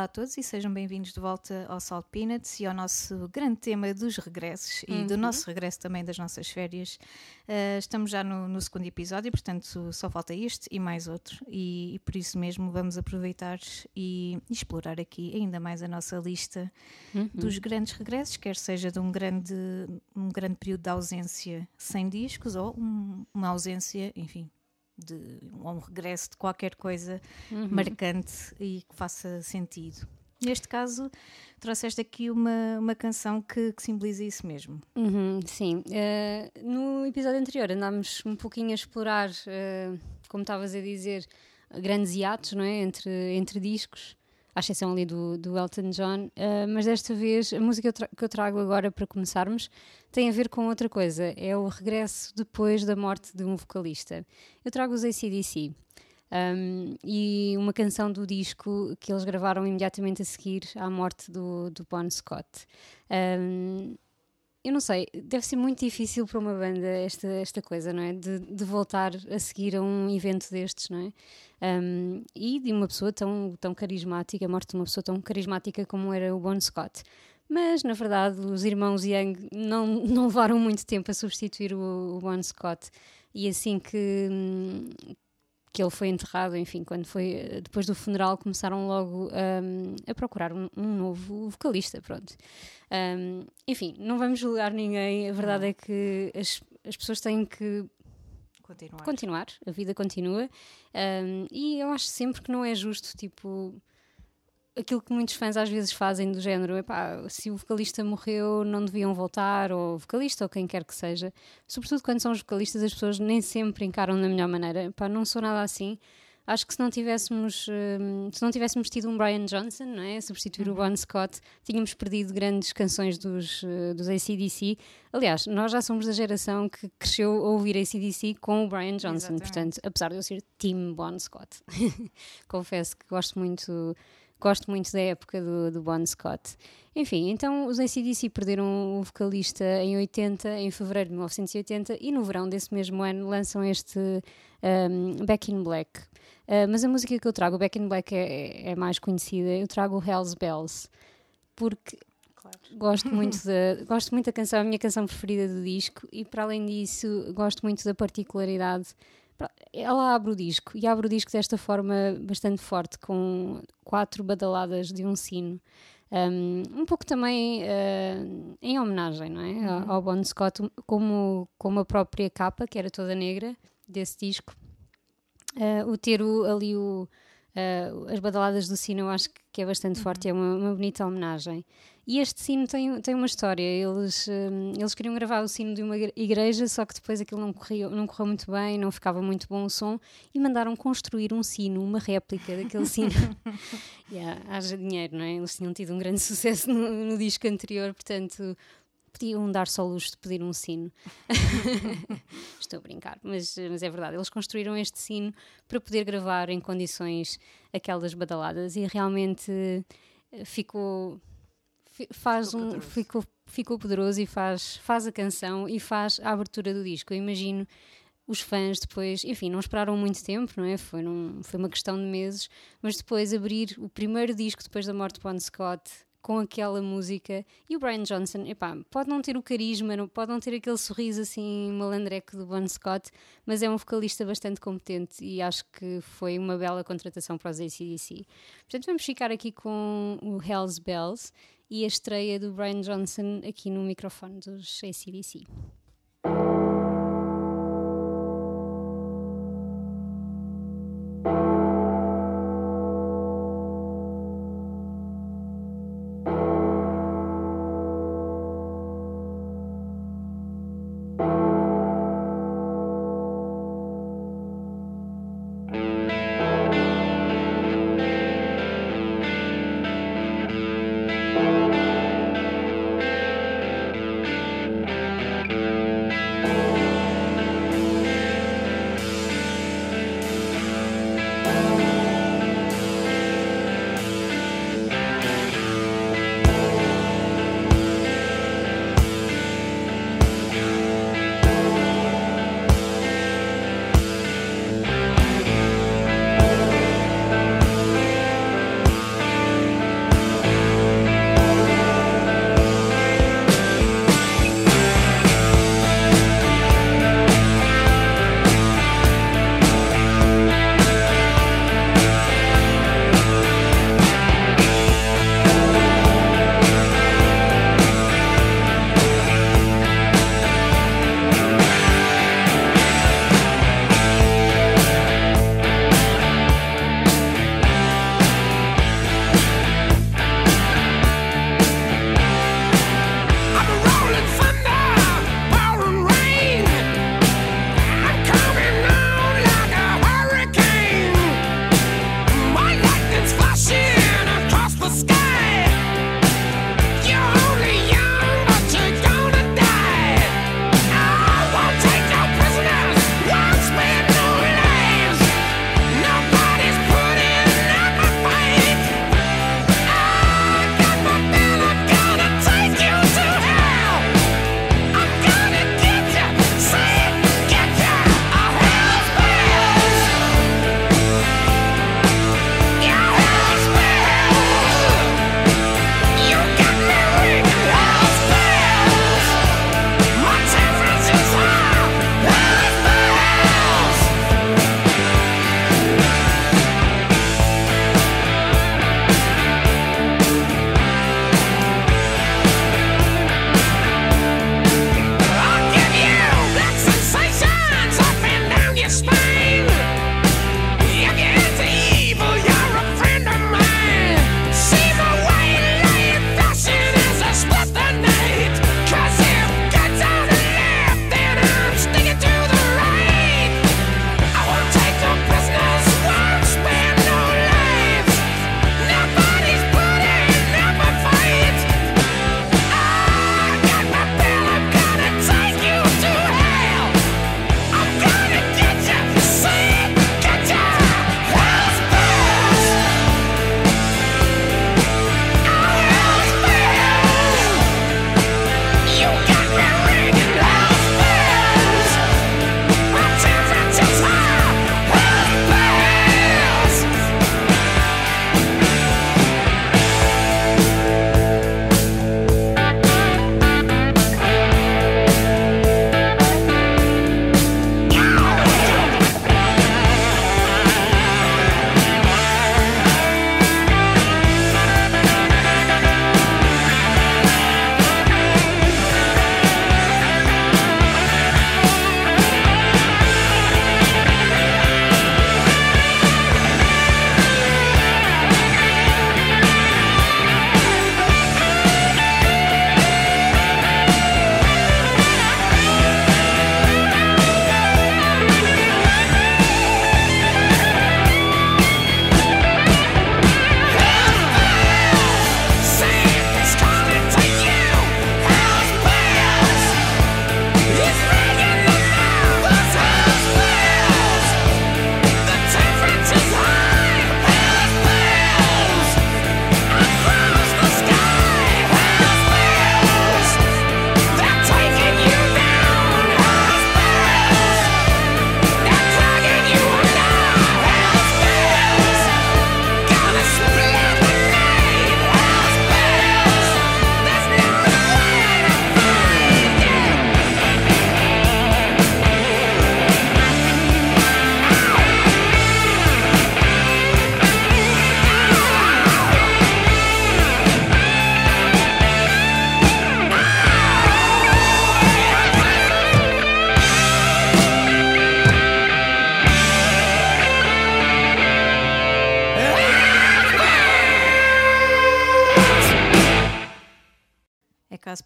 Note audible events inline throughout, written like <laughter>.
Olá a todos e sejam bem-vindos de volta ao Salt Peanuts e ao nosso grande tema dos regressos e do nosso regresso também das nossas férias. Uh, estamos já no, no, segundo episódio, portanto só falta este e mais outro, e, e por isso mesmo vamos aproveitar e explorar aqui ainda mais a nossa lista Uhum. dos grandes regressos, quer seja de um grande, um grande período de ausência sem discos ou um- uma ausência, enfim. De, um regresso de qualquer coisa marcante e que faça sentido. Neste caso, trouxeste aqui uma, uma canção que, que simboliza isso mesmo. Uhum, sim. Eh, no episódio anterior andámos um pouquinho a explorar, eh, como estavas a dizer, grandes hiatos não é? entre, entre discos, à exceção ali do, do Elton John, eh, mas desta vez a música que eu trago agora para começarmos tem a ver com outra coisa, é o regresso depois da morte de um vocalista. Eu trago os ACDC. Um, e uma canção do disco que eles gravaram imediatamente a seguir à morte do, do Bon Scott. Um, eu não sei, deve ser muito difícil para uma banda esta, esta coisa, não é? De, de voltar a seguir a um evento destes, não é? Um, e de uma pessoa tão, tão carismática, a morte de uma pessoa tão carismática como era o Bon Scott. Mas, na verdade, os irmãos Young não, <laughs> não levaram muito tempo a substituir o, o Bon Scott. E assim que, hum, que ele foi enterrado, enfim, quando foi eh, depois do funeral, começaram logo hum, a procurar um, um novo vocalista, pronto. Hum, enfim, não vamos julgar ninguém, a verdade é que as, as pessoas têm que Continuar. continuar, a vida continua, hum, e eu acho sempre que não é justo, tipo, aquilo que muitos fãs às vezes fazem do género, epá, se o vocalista morreu não deviam voltar, ou vocalista, ou quem quer que seja, sobretudo quando são os vocalistas as pessoas nem sempre encaram da melhor maneira, epá, não sou nada assim, acho que se não tivéssemos hum, se não tivéssemos tido um Brian Johnson não é, substituir o Bon Scott tínhamos perdido grandes canções dos, eh, dos ACDC aliás, nós já somos da geração que cresceu a ouvir ACDC com o Brian Johnson, Exatamente. portanto apesar de eu ser Team Bon Scott <laughs> confesso que gosto muito gosto muito da época do, do Bon Scott. Enfim, então os ACDC perderam o vocalista em 80, em fevereiro de 1980 e no verão desse mesmo ano lançam este um, Back in Black. Uh, mas a música que eu trago, o Back in Black é, é mais conhecida, eu trago o Hells Bells porque Claro. gosto muito <laughs> da gosto muito da canção, é a minha canção preferida do disco e para além disso gosto muito da particularidade ela abre o disco e abre o disco desta forma bastante forte com quatro badaladas de um sino um, um pouco também uh, em homenagem não é? ao, ao Bon Scott como, como a própria capa que era toda negra desse disco Uh, o ter o- ali o, uh, as badaladas do sino eu acho que, é bastante forte, é uma, uma bonita homenagem. E este sino tem, tem uma história. Eles, um, eles queriam gravar o sino de uma igre- igreja, só que depois aquilo não, corria, não correu muito bem, não ficava muito bom o som, e mandaram construir um sino, uma réplica daquele sino. <laughs> <laughs> yeah, haja dinheiro, não é? Eles tinham tido um grande <laughs> sucesso no, no disco anterior, portanto podiam dar só luxo de pedir um sino. Estou a brincar, mas, mas é verdade. Eles construíram este sino para poder gravar em condições aquelas badaladas e realmente eh, ficou. Faz Ficou um, poderoso. ficou, ficou poderoso e faz, faz a canção e faz a abertura do disco. Eu imagino os fãs depois, enfim, não esperaram muito tempo, não é? Foi, num- foi uma questão de meses, mas depois abrir o primeiro disco depois da morte de Bon Scott com aquela música e o Brian Johnson, epá, pode não ter o carisma, não- pode não ter aquele sorriso assim malandreco do Bon Scott, mas é um vocalista bastante competente e acho que foi uma bela contratação para os ACDC. Portanto, vamos ficar aqui com o Hells Bells e a estreia do Brian Johnson aqui no microfone dos ACDC.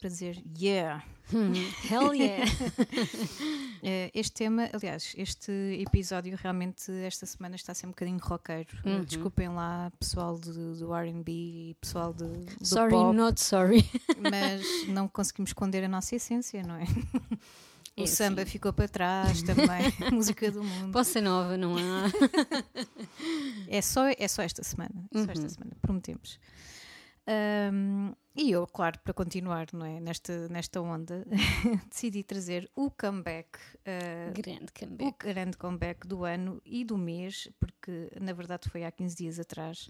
Para dizer yeah. Hell <laughs> yeah! Eh, este tema, aliás, este episódio realmente esta semana está a ser um bocadinho roqueiro. Uhum. Desculpem lá, pessoal do, do RB e pessoal de, do sorry, pop, not sorry. <laughs> mas não conseguimos esconder a nossa essência, não é? O É samba assim. ficou para trás também, <laughs> música do mundo. Bossa nova, não há? É só, é só esta semana, só esta Uhum. semana, prometemos. Ahm, e eu, claro, para continuar não é, nesta, nesta onda, <laughs> decidi trazer o comeback, ah, Grande o comeback. grande comeback do ano e do mês, porque na verdade foi há 15 dias atrás.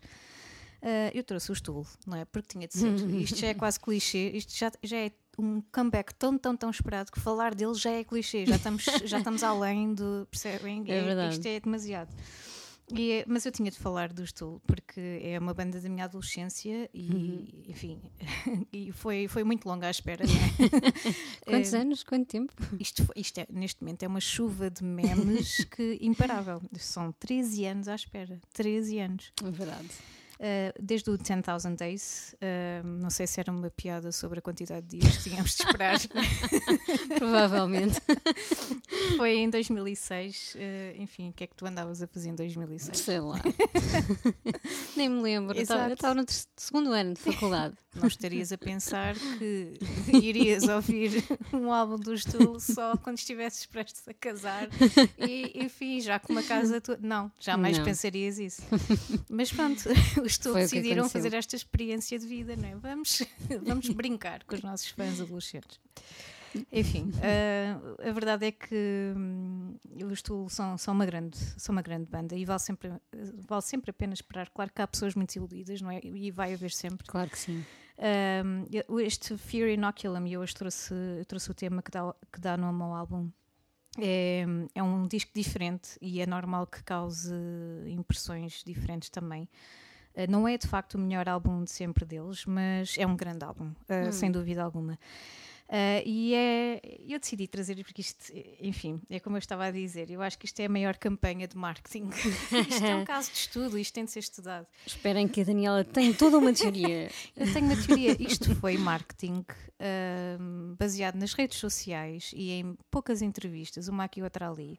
Ah, eu trouxe o Stool, não é? Porque tinha de ser. <laughs> Isto já é quase clichê, isto já, já é um comeback tão, tão, tão esperado que falar dele já é clichê, já estamos, já estamos além do. Percebem? É verdade. Isto é demasiado. E é- mas eu tinha de falar do Stool porque é uma banda da minha adolescência e, Uhum. enfim, <laughs> e foi, foi muito longa a espera. é? <laughs> Quantos Eh, anos? Quanto tempo? isto, isto é, neste momento é uma chuva de memes <laughs> que imparável. São 13 anos à espera. 13 anos. É verdade. Uh, desde o 10,000 Days, uh, não sei se era uma piada sobre a quantidade de dias que tínhamos de esperar. <laughs> Provavelmente. <laughs> Foi em 2006. uh, enfim, o que é que tu andavas a fazer em 2006? Sei lá. <laughs> Nem me lembro. Exato. estava- Eu estava no segundo ano de faculdade. Não estarias a pensar que <laughs> irias ouvir um álbum do Stool só quando estivesses prestes a casar e, enfim, já com uma casa tua. Não, jamais Não. pensarias isso. <laughs> Mas pronto, os que decidiram fazer esta experiência de vida, não é? Vamos, <laughs> vamos brincar com os nossos fãs adolescentes. Enfim, ah, a verdade é que hum, os Tool são, são, uma grande, são uma grande banda e vale sempre, vale sempre a pena esperar. Claro que há pessoas muito iludidas, não é? E vai haver sempre. Claro que sim. Um, este Fear Inoculum, e eu hoje trouxe, trouxe o tema que dá, que dá nome ao álbum. É, é um disco diferente e é normal que cause impressões diferentes também. Uh, não é de facto o melhor álbum de sempre deles, mas é um grande álbum, uh, sem dúvida alguma. Uh, e é, eu decidi trazer porque isto, enfim, é como eu estava a dizer, eu acho que isto é a maior campanha de marketing. <laughs> isto é um caso de estudo, isto tem de ser estudado. Esperem que a Daniela tem toda uma teoria. <laughs> Eu tenho uma teoria. Isto foi marketing ahm, baseado nas redes sociais e em poucas entrevistas, uma aqui e outra ali,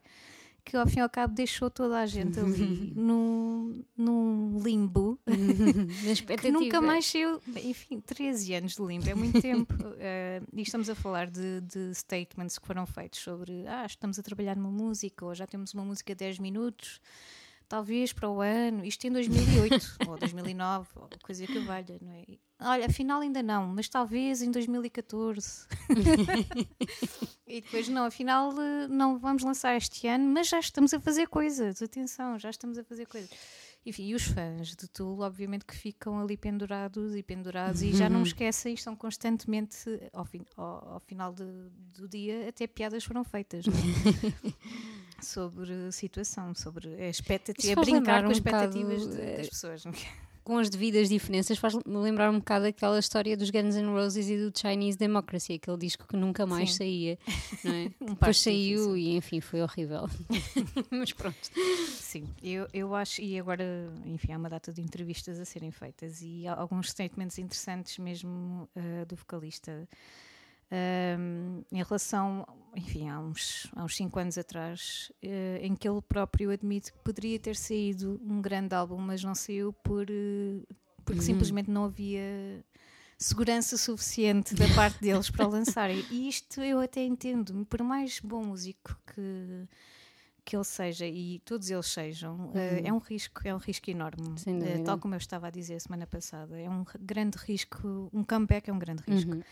que ao fim e ao cabo deixou toda a gente ali <laughs> num, num limbo <laughs> que nunca mais saiu. Enfim, 13 anos de limbo, é muito tempo. Ah, <laughs> e estamos a falar de, de statements que foram feitos sobre ah, estamos a trabalhar numa música ou já temos uma música de 10 minutos. Talvez para o ano, isto em 2008 ou 2009, ou coisa que valha, não é? Olha, afinal ainda não, mas talvez em 2014. <laughs> e depois, não, afinal eh, não vamos lançar este ano, mas já estamos a fazer coisas, atenção, já estamos a fazer coisas. Enfim, e os fãs de Tool, obviamente que ficam ali pendurados e pendurados e já não esquecem, estão constantemente, ao, fim, ao, ao final de- do dia, até piadas foram feitas. é? <laughs> sobre a situação, sobre a expectativa, a brincar com um as expectativas bocado, de- das eh, pessoas. não é? Com as devidas diferenças, faz-me lembrar um bocado aquela história dos Guns N' Roses e do Chinese Democracy, aquele disco que nunca mais Sim. saía. Não é? <laughs> Um Depois saiu difícil. e enfim, foi horrível. <laughs> Mas pronto. Sim, eu, eu acho, e agora, enfim, há uma data de entrevistas a serem feitas e alguns statements interessantes mesmo eh, do vocalista. Ahm, em relação, enfim, há uns, há uns cinco anos atrás, eh, em que ele próprio admite que poderia ter saído um grande álbum, mas não saiu por, eh, porque simplesmente não havia segurança suficiente da parte deles para lançarem. E isto eu até entendo, por mais bom músico que, que ele seja e todos eles sejam, eh, é um risco, é um risco enorme. Dúvida. tal como eu estava a dizer semana passada, é um grande risco, um comeback é um grande risco. Uhum.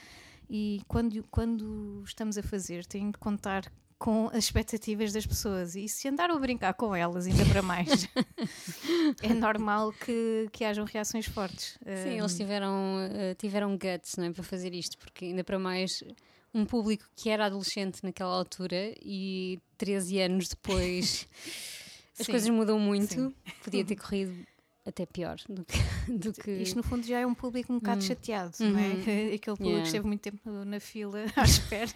E quando, quando estamos a fazer, tem de contar com as expectativas das pessoas e se andar a brincar com elas, ainda para mais, <laughs> é normal que, que hajam reações fortes. Sim, Eh, eles tiveram, eh, tiveram guts não é, para fazer isto, porque ainda para mais um público que era adolescente naquela altura e 13 anos depois <laughs> as Sim, coisas mudam muito. sim. Podia ter corrido até pior do que. <laughs> Do que... Isto no fundo já é um público um bocado Hum. chateado, não é? Uhum. <laughs> Aquele público Yeah. que esteve muito tempo na fila <laughs> à espera.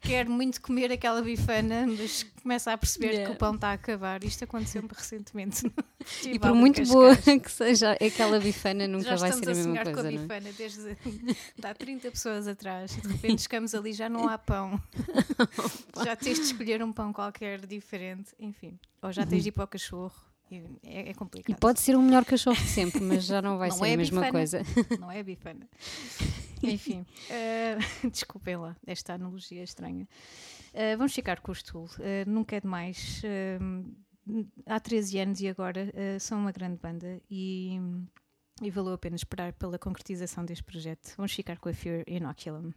que quer muito comer aquela bifana, mas começa a perceber Yeah. que o pão está a acabar. Isto aconteceu-me recentemente. E por muito boa que seja aquela bifana, nunca já vai ser a, a mesma coisa, com a é? bifana desde de há 30 pessoas atrás e de repente chegamos ali já não há pão. já tens de escolher um pão qualquer diferente, enfim. Ou já tens de ir para o cachorro. E É, é E complicado. pode ser o melhor cachorro de sempre, mas já não vai Não ser é a mesma bifana. coisa. <laughs> Não é bifana. <laughs> Enfim, eh, <laughs> desculpem lá esta analogia estranha. Eh, vamos ficar com o Stool. Eh, nunca é demais. Eh, há 13 anos e agora são uma grande banda e, e valeu a pena esperar pela concretização deste projeto. Vamos ficar com a Fear Inoculum.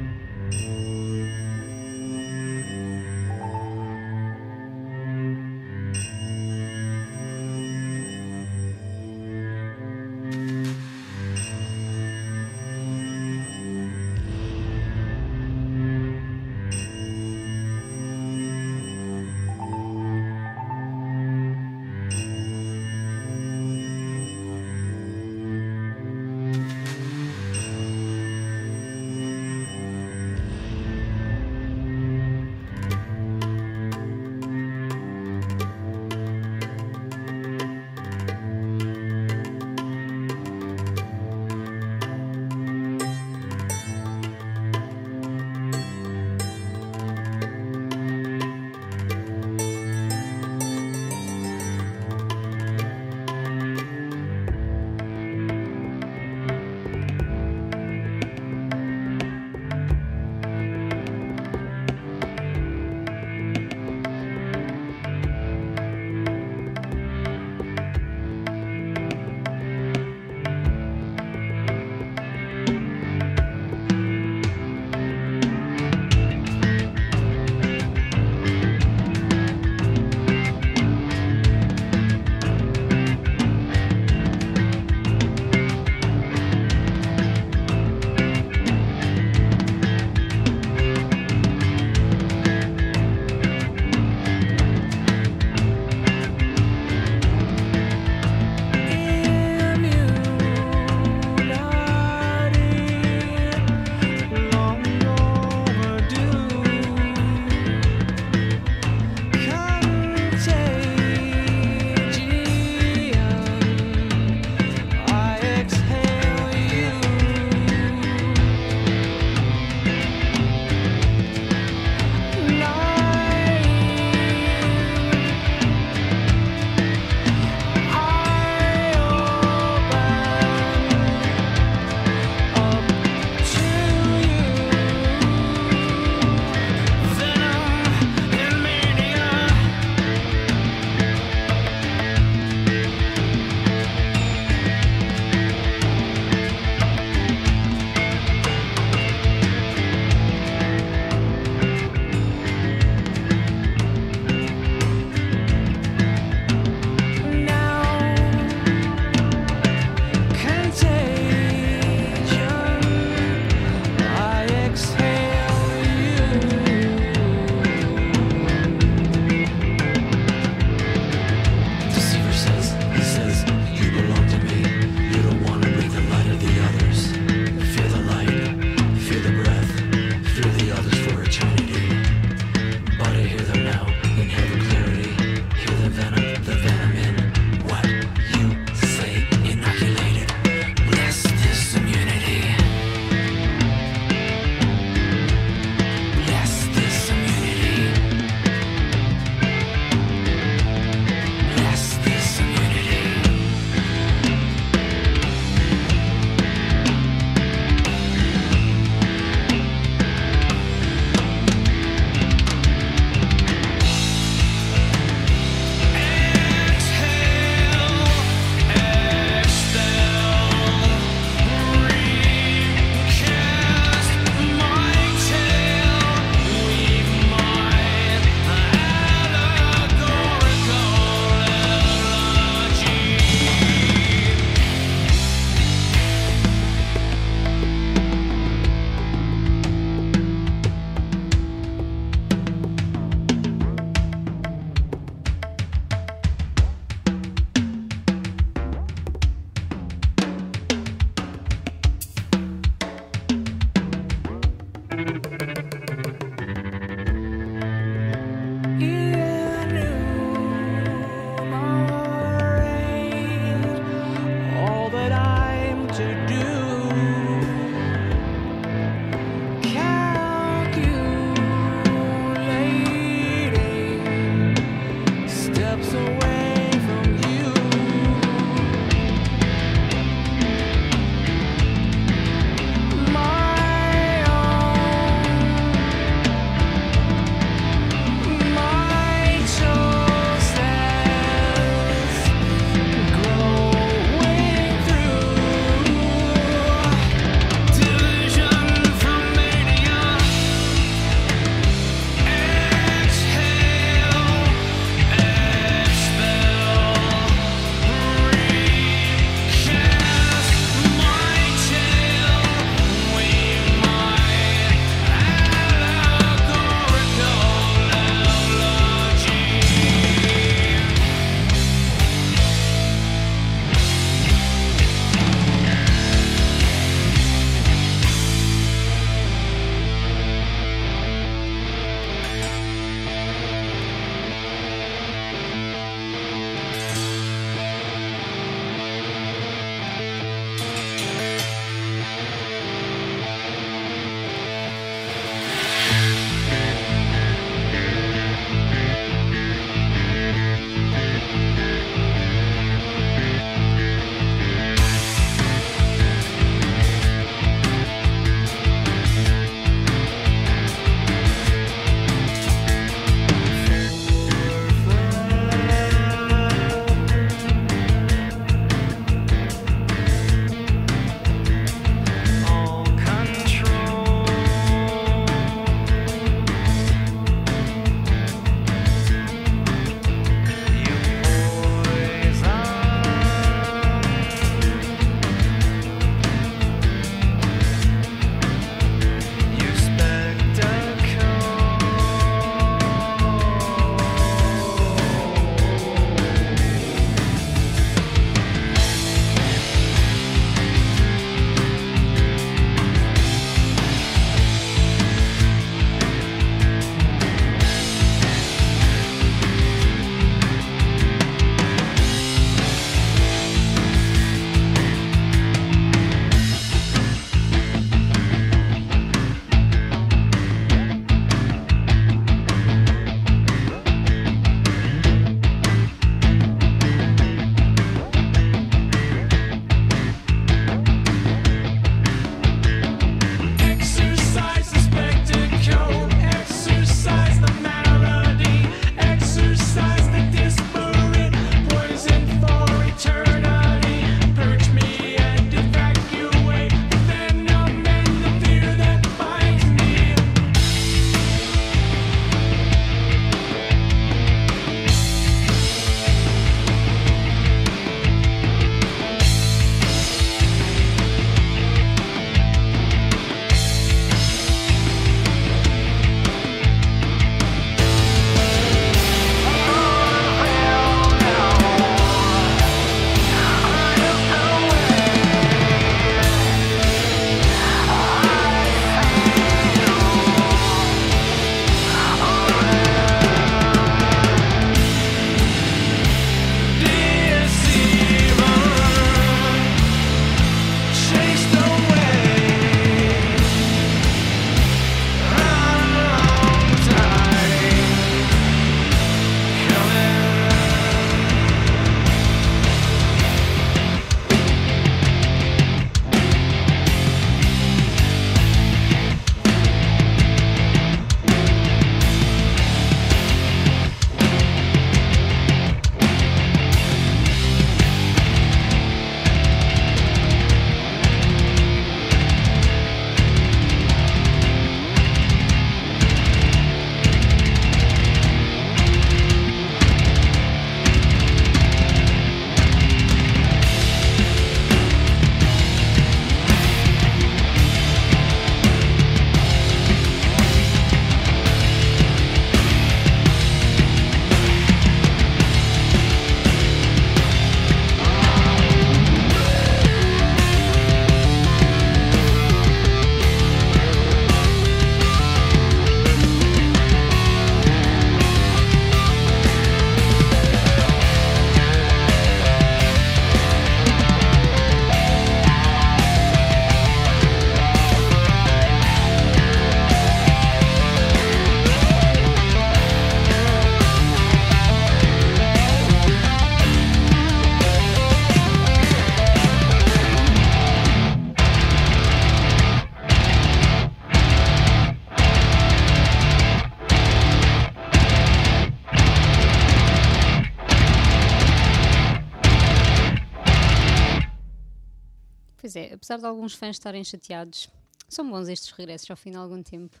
Pois é, apesar de alguns fãs estarem chateados, são bons estes regressos ao fim de algum tempo.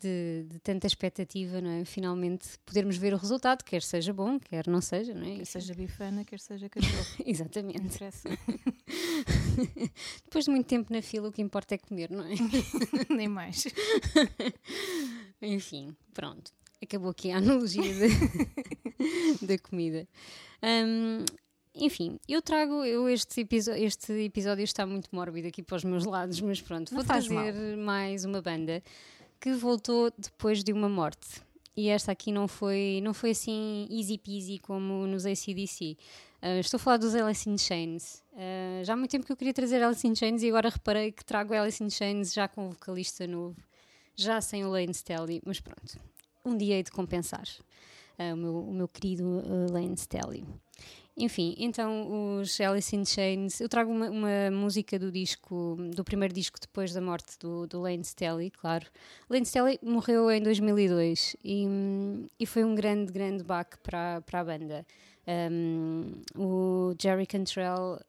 De, de, tanta expectativa, não é? Finalmente podermos ver o resultado, quer seja bom, quer não seja, não é? Quer seja bifana, quer seja <laughs> cachorro. Exatamente. <laughs> Depois de muito tempo na fila, o que importa é comer, não é? <laughs> Nem mais. Enfim, pronto. Acabou aqui a analogia da comida. Um, enfim, eu trago eu este, este episódio está muito mórbido aqui para os meus lados, mas pronto, Não vou trazer mal. mais uma banda que voltou depois de uma morte. E esta aqui não foi, não foi assim easy peasy como nos ACDC. Uh, estou a falar dos Alice in Chains. Uh, já há muito tempo que eu queria trazer Alice in Chains e agora reparei que trago Alice in Chains já com um vocalista novo, já sem o Lane Stelly, mas pronto, um dia hei de compensar uh, o, meu, o meu querido Lane Stelly. Enfim, então os Alice in Chains. Eu trago uma, uma, música do disco, do primeiro disco depois da morte do, do Lane Stelly, claro. Lane Stelly morreu em 2002 e, e foi um grande, grande baque para, para a banda. Um, o Jerry Cantrell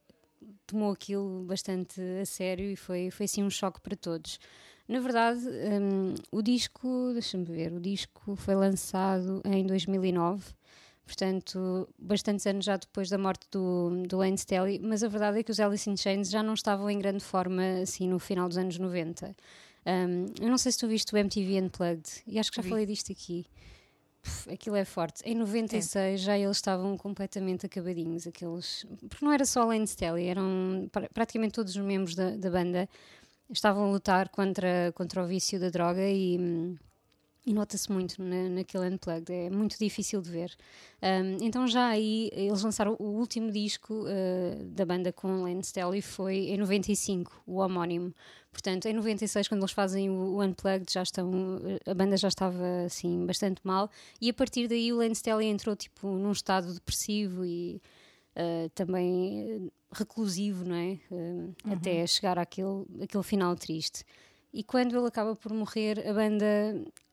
tomou aquilo bastante a sério e foi, foi assim um choque para todos. Na verdade, um, o disco, deixa-me ver, o disco foi lançado em 2009 portanto, bastantes anos já depois da morte do, do Lane Stelly, mas a verdade é que os Alice in Chains já não estavam em grande forma assim no final dos anos 90. Um, eu não sei se tu viste o MTV Unplugged, e acho que já Vi. falei disto aqui. Puf, aquilo é forte. Em 96 é. já eles estavam completamente acabadinhos, aqueles. Porque não era só Lane Stelly, eram praticamente todos os membros da, da banda estavam a lutar contra, contra o vício da droga e hum, e nota-se muito na, naquele Unplugged, é muito difícil de ver. Um, então, já aí, eles lançaram o último disco uh, da banda com Lane Stelly, foi em 95, o homónimo. Portanto, em 96, quando eles fazem o, o Unplugged, já estão, a banda já estava assim bastante mal, e a partir daí o Lane Stelly entrou tipo num estado depressivo e uh, também reclusivo, não é? Uh, uhum. Até chegar àquele, àquele final triste e quando ele acaba por morrer, a banda,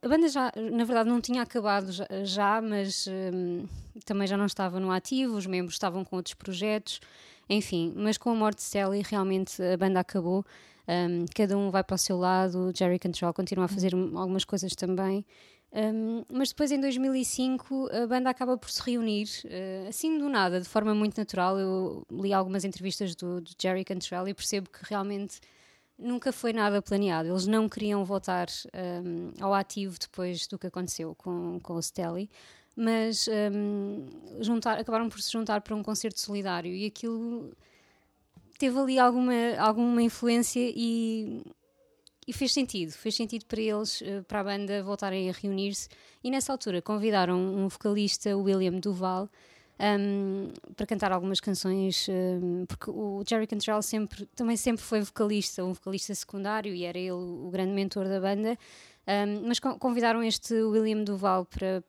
a banda já, na verdade, não tinha acabado já, já mas um, também já não estava no ativo, os membros estavam com outros projetos, enfim, mas com a morte de Sally, realmente a banda acabou. Um, cada um vai para o seu lado, Jerry Cantrell continua a fazer algumas coisas também. Um, mas depois, em 2005, a banda acaba por se reunir, uh, assim do nada, de forma muito natural. Eu li algumas entrevistas do, do Jerry Cantrell e percebo que realmente nunca foi nada planeado. Eles não queriam voltar um, ao ativo depois do que aconteceu com, com o Stelly, mas um, juntar, acabaram por se juntar para um concerto solidário e aquilo teve ali alguma, alguma influência e, e fez sentido. Fez sentido para eles, eh, para a banda, voltarem a reunir-se. E nessa altura convidaram um vocalista, William Duval um, para cantar algumas canções, um, porque o Jerry Cantrell sempre, também sempre foi vocalista, um vocalista secundário e era ele o grande mentor da banda. Um, mas convidaram este William Duval para,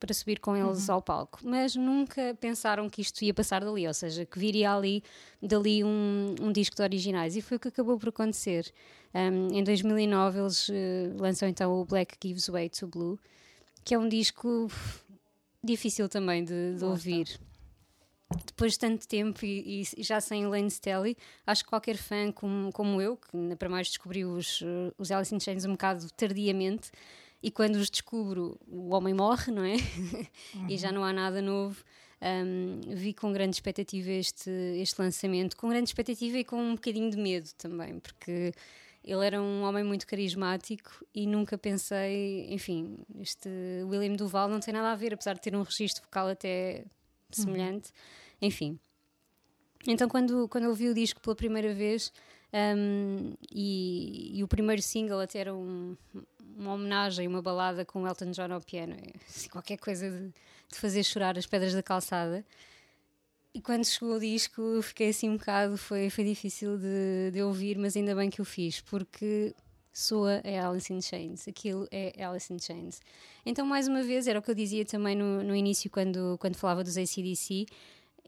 para, subir com eles uhum. ao palco, mas nunca pensaram que isto ia passar dali, ou seja, que viria ali dali um, um disco de originais, e foi o que acabou por acontecer. Um, em 2009 eles uh, lançam então o Black Gives Way to Blue, que é um disco difícil também de, de ouvir. Depois de tanto tempo e, e, já sem Lane Stelly, acho que qualquer fã como, como eu, que para mais descobriu os, os Alice in Chains um bocado tardiamente, e quando os descubro, o homem morre, não é? Uhum. <laughs> e já não há nada novo. Um, vi com grande expectativa este, este lançamento, com grande expectativa e com um bocadinho de medo também, porque ele era um homem muito carismático e nunca pensei, enfim, este William Duval não tem nada a ver, apesar de ter um registro vocal até semelhante, uhum. enfim. Então, quando, quando eu vi o disco pela primeira vez um, e, e, o primeiro single até era um, uma homenagem, uma balada com Elton John ao piano, é, assim, qualquer coisa de, de fazer chorar as pedras da calçada. E quando chegou o disco, fiquei assim um bocado, foi, foi difícil de, de ouvir, mas ainda bem que o fiz, porque soa é Alice in Chains, aquilo é Alice in Chains. Então, mais uma vez, era o que eu dizia também no, no início, quando, quando falava dos ACDC,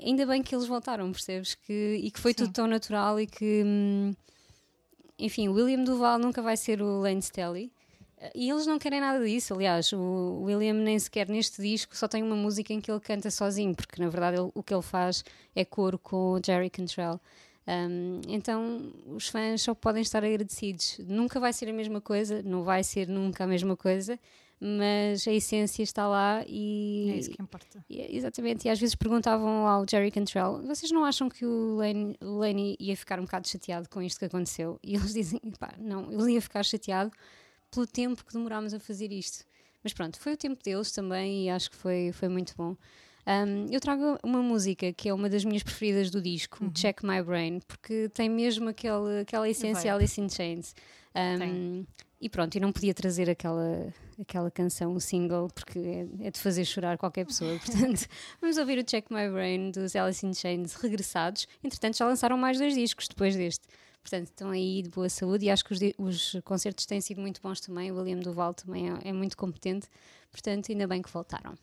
ainda bem que eles voltaram, percebes? Que, e que foi Sim. tudo tão natural e que, hum, enfim, William Duval nunca vai ser o Lane Stelly. E eles não querem nada disso. Aliás, o William nem sequer neste disco só tem uma música em que ele canta sozinho, porque na verdade ele, o que ele faz é coro com o Jerry Cantrell. Um, então os fãs só podem estar agradecidos. Nunca vai ser a mesma coisa, não vai ser nunca a mesma coisa, mas a essência está lá e. É isso que importa. E, exatamente, e às vezes perguntavam ao Jerry Cantrell: vocês não acham que o Lenny, Lenny ia ficar um bocado chateado com isto que aconteceu? E eles dizem: pá, não, ele ia ficar chateado pelo tempo que demorámos a fazer isto. Mas pronto, foi o tempo deles também e acho que foi, foi muito bom. Um, eu trago uma música que é uma das minhas preferidas do disco, uhum. Check My Brain, porque tem mesmo aquele, aquela essência Alice in Chains. Um, e pronto, e não podia trazer aquela, aquela canção, o single, porque é, é, de fazer chorar qualquer pessoa. <laughs> Portanto, vamos ouvir o Check My Brain dos Alice in Chains regressados. Entretanto, já lançaram mais dois discos depois deste. Portanto, estão aí de boa saúde e acho que os, os concertos têm sido muito bons também. O William Duval também é, é muito competente. Portanto, ainda bem que voltaram.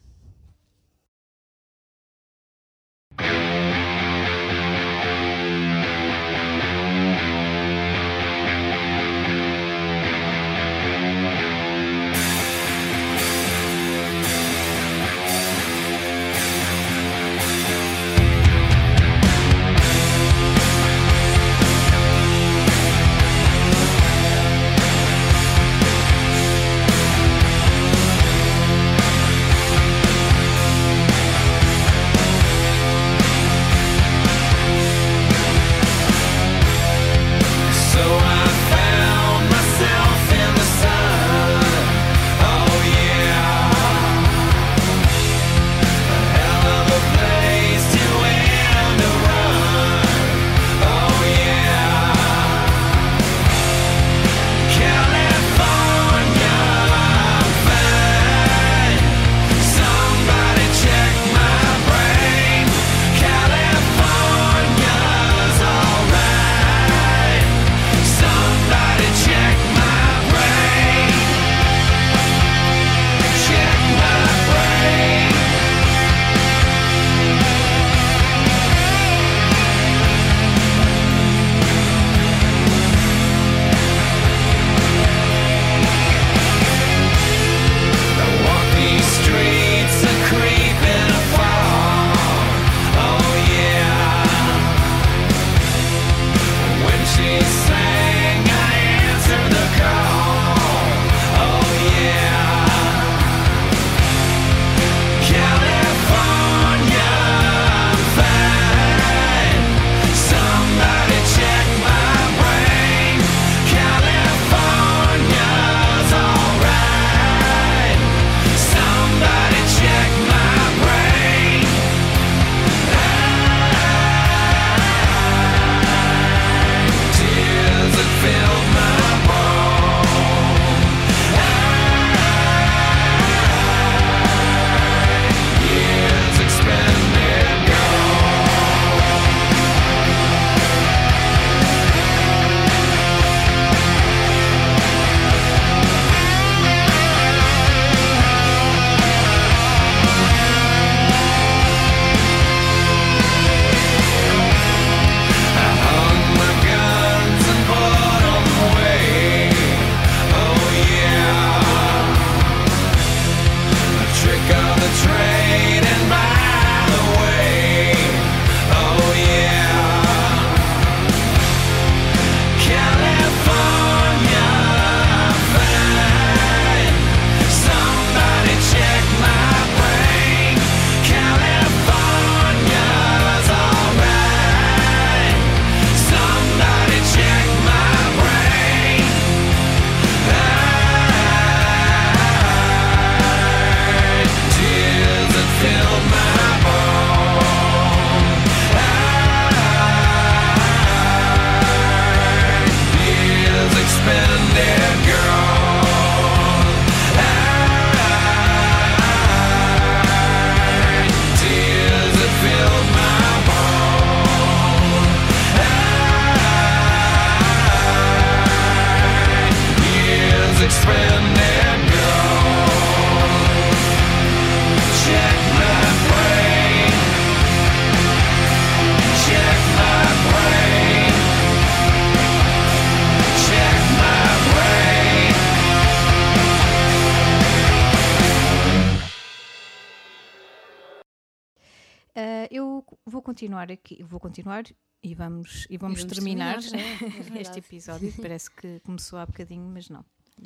Continuar aqui, vou continuar E vamos, e vamos, vamos terminar, terminar, é, é <laughs> este episódio. Parece que começou há bocadinho, mas não.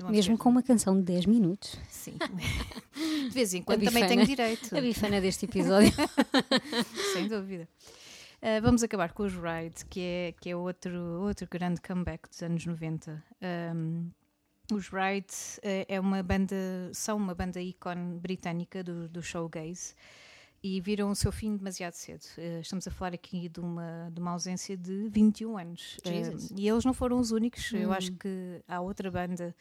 Mesmo com uma canção de 10 minutos. Sim. <laughs> De vez em quando também tenho direito. A bifana deste episódio. <laughs> Sem dúvida. Uh, vamos acabar com os Ride, que é, que é outro, outro grande comeback dos anos 90. Um, os Ride uh, é uma banda, são uma banda ícone britânica do, do showgaze e viram o seu fim demasiado cedo. Uh, estamos a falar aqui de uma, de uma ausência de 21 anos. Jesus. e eles não foram os únicos. Eu Hum. acho que há outra banda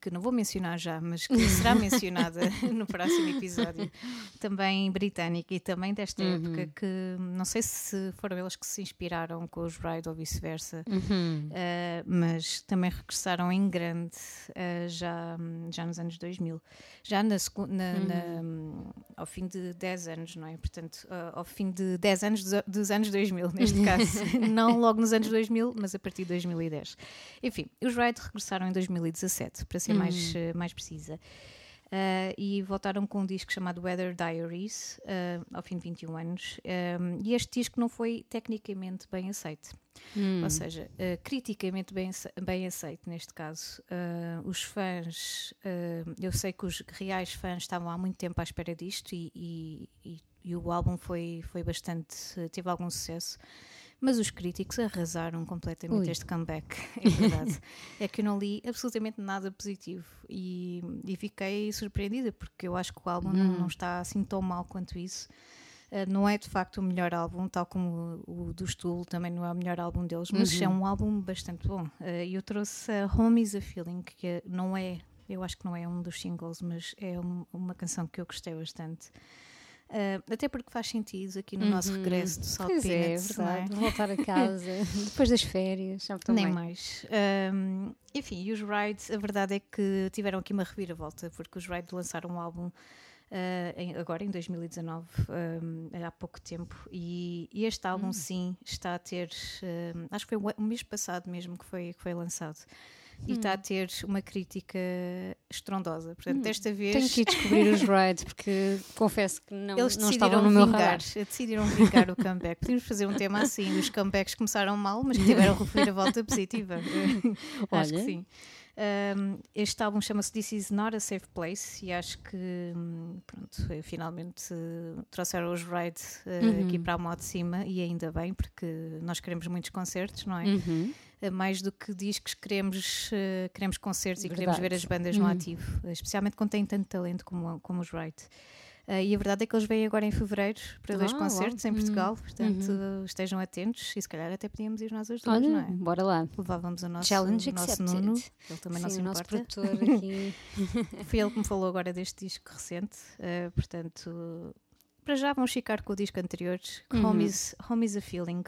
que não vou mencionar já, mas que será mencionada <laughs> no próximo episódio, também britânica e também desta Uhum. época, que não sei se foram eles que se inspiraram com os Ride ou vice-versa, Uhum. Uh, mas também regressaram em grande uh, já, já nos anos 2000, já na, na- na- ao fim de 10 anos, não é? Portanto, uh, ao fim de 10 anos dos, dos anos 2000, neste caso, <laughs> não logo nos anos 2000, mas a partir de 2010. Enfim, os Ride regressaram em 2017, para ser mais, uh, mais precisa. Uh, e voltaram com um disco chamado Weather Diaries, uh, ao fim de 21 anos. Um, e este disco não foi tecnicamente bem aceito. Hum. Ou seja, uh, criticamente bem, bem aceito neste caso. Os fãs, eu sei que os reais fãs estavam há muito tempo à espera disto e, e- e- e o álbum foi, foi bastante, teve algum sucesso. Mas os críticos arrasaram completamente Ui. este comeback, <laughs> é verdade. é que eu não li absolutamente nada positivo e, e fiquei surpreendida porque eu acho que o álbum não, não está assim tão mal quanto isso. Uh, não é de facto o melhor álbum, tal como o, o do Stool também não é o melhor álbum deles, mas é um álbum bastante bom. Uh, eu trouxe a Home is a Feeling, que é- não é, eu acho que não é um dos singles, mas é um- uma canção que eu gostei bastante. Uh, até porque faz sentido aqui no nosso regresso do Salt Pois é, é Peanuts, não é? verdade. <laughs> Voltar a casa depois das férias. Já Nem bem. mais. Um, enfim, e os Ride, a verdade é que tiveram aqui uma reviravolta, porque os Ride lançaram um álbum uh, em- agora em 2019, um, há pouco tempo, e, e este álbum sim está a ter, um, acho que foi o mês passado mesmo que foi, que foi lançado. E está a ter uma crítica estrondosa. Portanto, desta vez. Tenho que ir descobrir os <laughs> rides porque confesso que não, Eles não estavam no meu radar. decidiram vingar o comeback. Podíamos fazer um tema assim: os comebacks começaram mal, mas que tiveram a volta positiva. <laughs> acho que Olha. sim. Um, este álbum chama-se This Is Not a Safe Place e acho que hum, pronto, finalmente eh, trouxeram os Ride eh, Uhum. aqui para a moto de cima e ainda bem, porque nós queremos muitos concertos, não é? Uhum. Eh, mais do que discos, queremos, eh, queremos concertos e queremos ver Verdade. as bandas no Uhum. ativo, especialmente quando têm tanto talento como, como os Wright. Eh, e a verdade é que eles vêm agora em fevereiro para dois Ah, concertos uau. em Portugal, Uhum. portanto estejam atentos e se calhar até podíamos ir nós as duas, Olha, não é? bora lá. Levávamos o nosso, Challenge o nosso. Nuno, ele também não Sim, se o nosso produtor aqui. <laughs> Foi ele que me falou agora deste disco recente, eh, portanto, para já vamos ficar com o disco anterior, Uhum. Home, is, Home is a Feeling.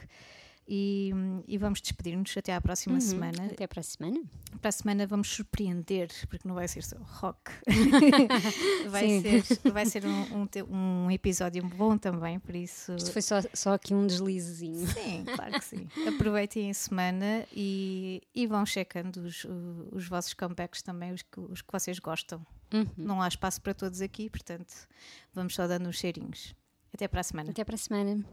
E, e vamos despedir-nos até à próxima Uhum. semana. Até para a semana. Para a semana vamos surpreender, porque não vai ser só rock. <laughs> vai, Sim. ser, vai ser um, um, um episódio bom também, por isso. Isto foi só, só aqui um deslizezinho. Sim, claro que sim. Aproveitem a semana e, e vão checando os, os vossos comebacks também, os que, os que vocês gostam. Uhum. Não há espaço para todos aqui, portanto, vamos só dando uns cheirinhos. Até para a semana. Até para a semana.